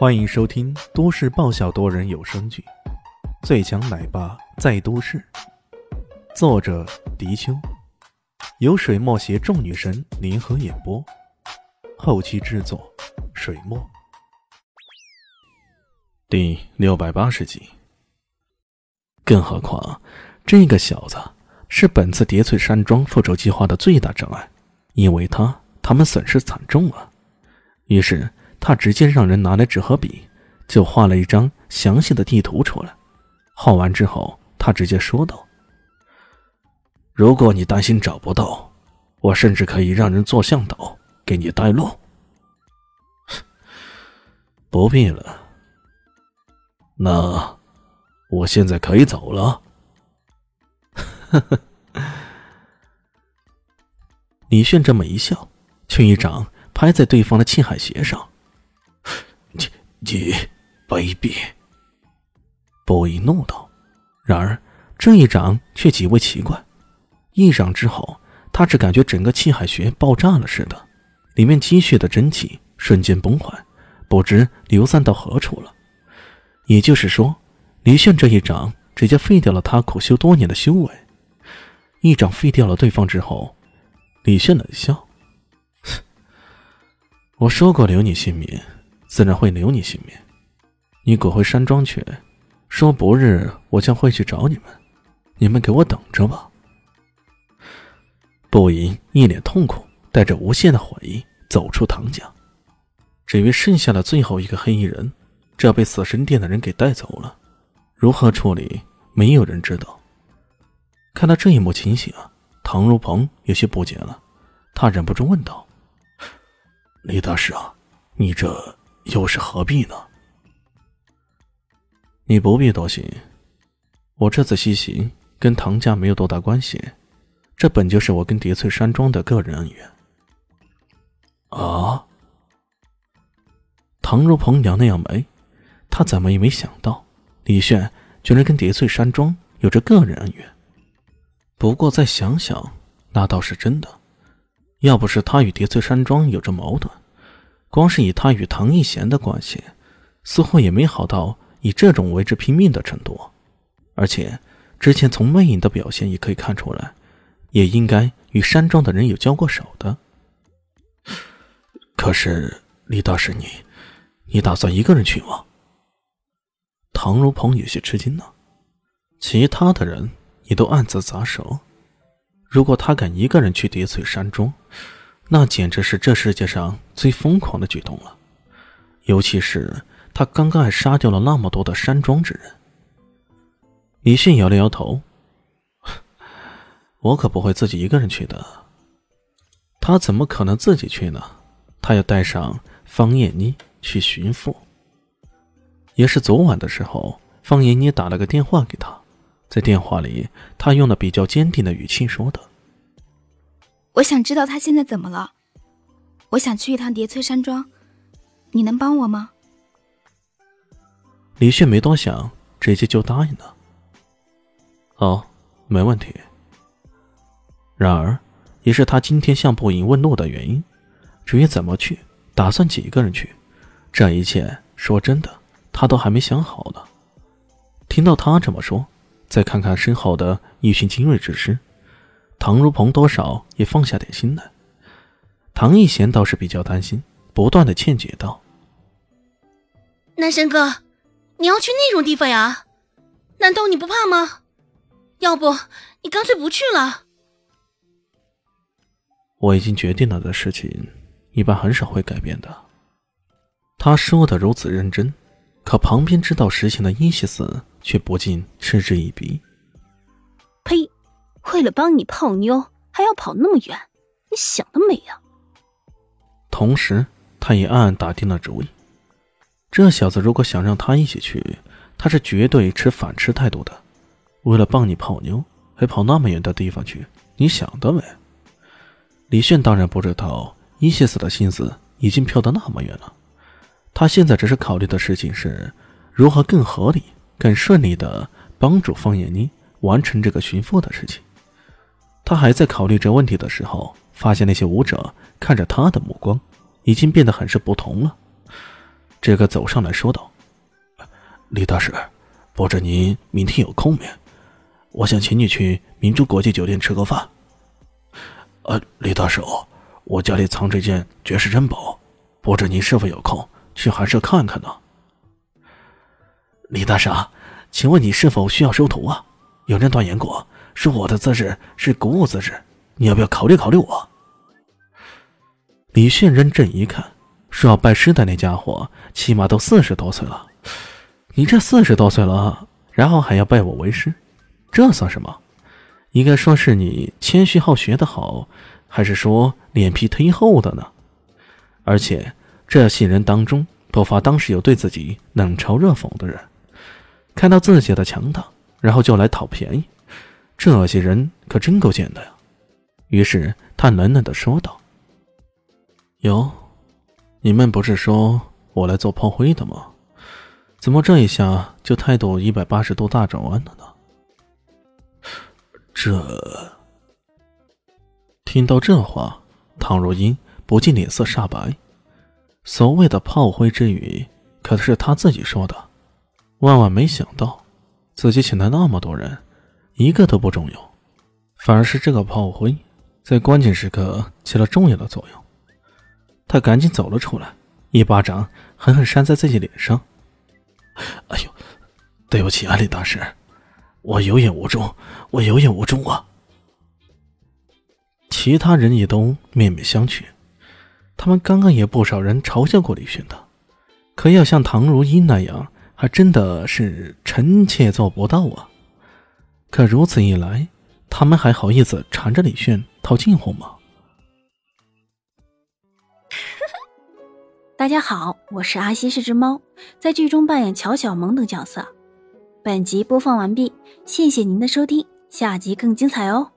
欢迎收听都市爆笑多人有声剧《最强奶爸在都市》，作者：迪秋，由水墨携众女神联合演播，后期制作：水墨。第六百八十集。更何况，这个小子是本次叠翠山庄复仇计划的最大障碍，因为他，他们损失惨重啊。于是。他直接让人拿来纸和笔，就画了一张详细的地图出来。画完之后，他直接说道：“如果你担心找不到，我甚至可以让人做向导给你带路。”不必了。那我现在可以走了。呵呵。李炫这么一笑，却一掌拍在对方的气海穴上。你卑鄙！波伊怒道。然而这一掌却极为奇怪，一掌之后，他只感觉整个气海穴爆炸了似的，里面积蓄的真气瞬间崩坏，不知流散到何处了。也就是说，李炫这一掌直接废掉了他苦修多年的修为。一掌废掉了对方之后，李炫冷笑：“ 我说过留你性命。”自然会留你性命。你滚回山庄去，说不日我将会去找你们，你们给我等着吧。不赢一脸痛苦，带着无限的悔意走出唐家。至于剩下的最后一个黑衣人，这被死神殿的人给带走了，如何处理，没有人知道。看到这一幕情形啊，唐如鹏有些不解了，他忍不住问道：“李大师啊，你这……”又是何必呢？你不必多心，我这次西行跟唐家没有多大关系，这本就是我跟叠翠山庄的个人恩怨。啊！唐如鹏扬了扬眉，他怎么也没想到李炫居然跟叠翠山庄有着个人恩怨。不过再想想，那倒是真的。要不是他与叠翠山庄有着矛盾。光是以他与唐一贤的关系，似乎也没好到以这种为之拼命的程度，而且之前从魅影的表现也可以看出来，也应该与山庄的人有交过手的。可是李大师，你，你打算一个人去吗？唐如鹏有些吃惊呢，其他的人也都暗自砸手，如果他敢一个人去叠翠山庄。那简直是这世界上最疯狂的举动了，尤其是他刚刚还杀掉了那么多的山庄之人。李迅摇了摇头：“我可不会自己一个人去的。他怎么可能自己去呢？他要带上方艳妮去寻父。也是昨晚的时候，方艳妮打了个电话给他，在电话里，他用了比较坚定的语气说的。”我想知道他现在怎么了。我想去一趟叠翠山庄，你能帮我吗？李炫没多想，直接就答应了。哦，没问题。然而，也是他今天向步影问路的原因。至于怎么去，打算几个人去，这一切说真的，他都还没想好呢。听到他这么说，再看看身后的一群精锐之师。唐如鹏多少也放下点心来，唐一贤倒是比较担心，不断的劝解道：“南神哥，你要去那种地方呀？难道你不怕吗？要不你干脆不去了。”我已经决定了的事情，一般很少会改变的。他说的如此认真，可旁边知道实情的伊西斯却不禁嗤之以鼻：“呸！”为了帮你泡妞，还要跑那么远，你想得美呀！同时，他也暗暗打定了主意：这小子如果想让他一起去，他是绝对持反吃态度的。为了帮你泡妞，还跑那么远的地方去，你想得美！李炫当然不知道伊西斯的心思已经飘得那么远了。他现在只是考虑的事情是，如何更合理、更顺利的帮助方艳妮完成这个寻父的事情。他还在考虑这问题的时候，发现那些舞者看着他的目光已经变得很是不同了。这个走上来说道：“李大师，不知您明天有空没？我想请你去明珠国际酒店吃个饭。”呃，李大师，我家里藏着一件绝世珍宝，不知您是否有空去寒舍看看呢？李大师，请问你是否需要收徒啊？有人断言过，是我的姿势是古武姿势，你要不要考虑考虑我？李迅认真一看，说要拜师的那家伙起码都四十多岁了，你这四十多岁了，然后还要拜我为师，这算什么？应该说是你谦虚好学的好，还是说脸皮忒厚的呢？而且这些人当中，不乏当时有对自己冷嘲热讽的人，看到自己的强大，然后就来讨便宜，这些人可真够贱的呀。于是他冷冷的说道：“哟，你们不是说我来做炮灰的吗？怎么这一下就态度一百八十度大转弯了呢？”这听到这话，唐若英不禁脸色煞白。所谓的炮灰之语，可是他自己说的。万万没想到，自己请来那么多人，一个都不中用，反而是这个炮灰，在关键时刻起了重要的作用。他赶紧走了出来，一巴掌狠狠扇在自己脸上。哎呦，对不起啊，李大师。我有眼无珠，我有眼无珠啊！其他人也都面面相觑。他们刚刚也不少人嘲笑过李轩的，可要像唐如茵那样，还真的是臣妾做不到啊！可如此一来，他们还好意思缠着李炫套近乎吗？大家好，我是阿西，是只猫，在剧中扮演乔小萌等角色。本集播放完毕，谢谢您的收听，下集更精彩哦。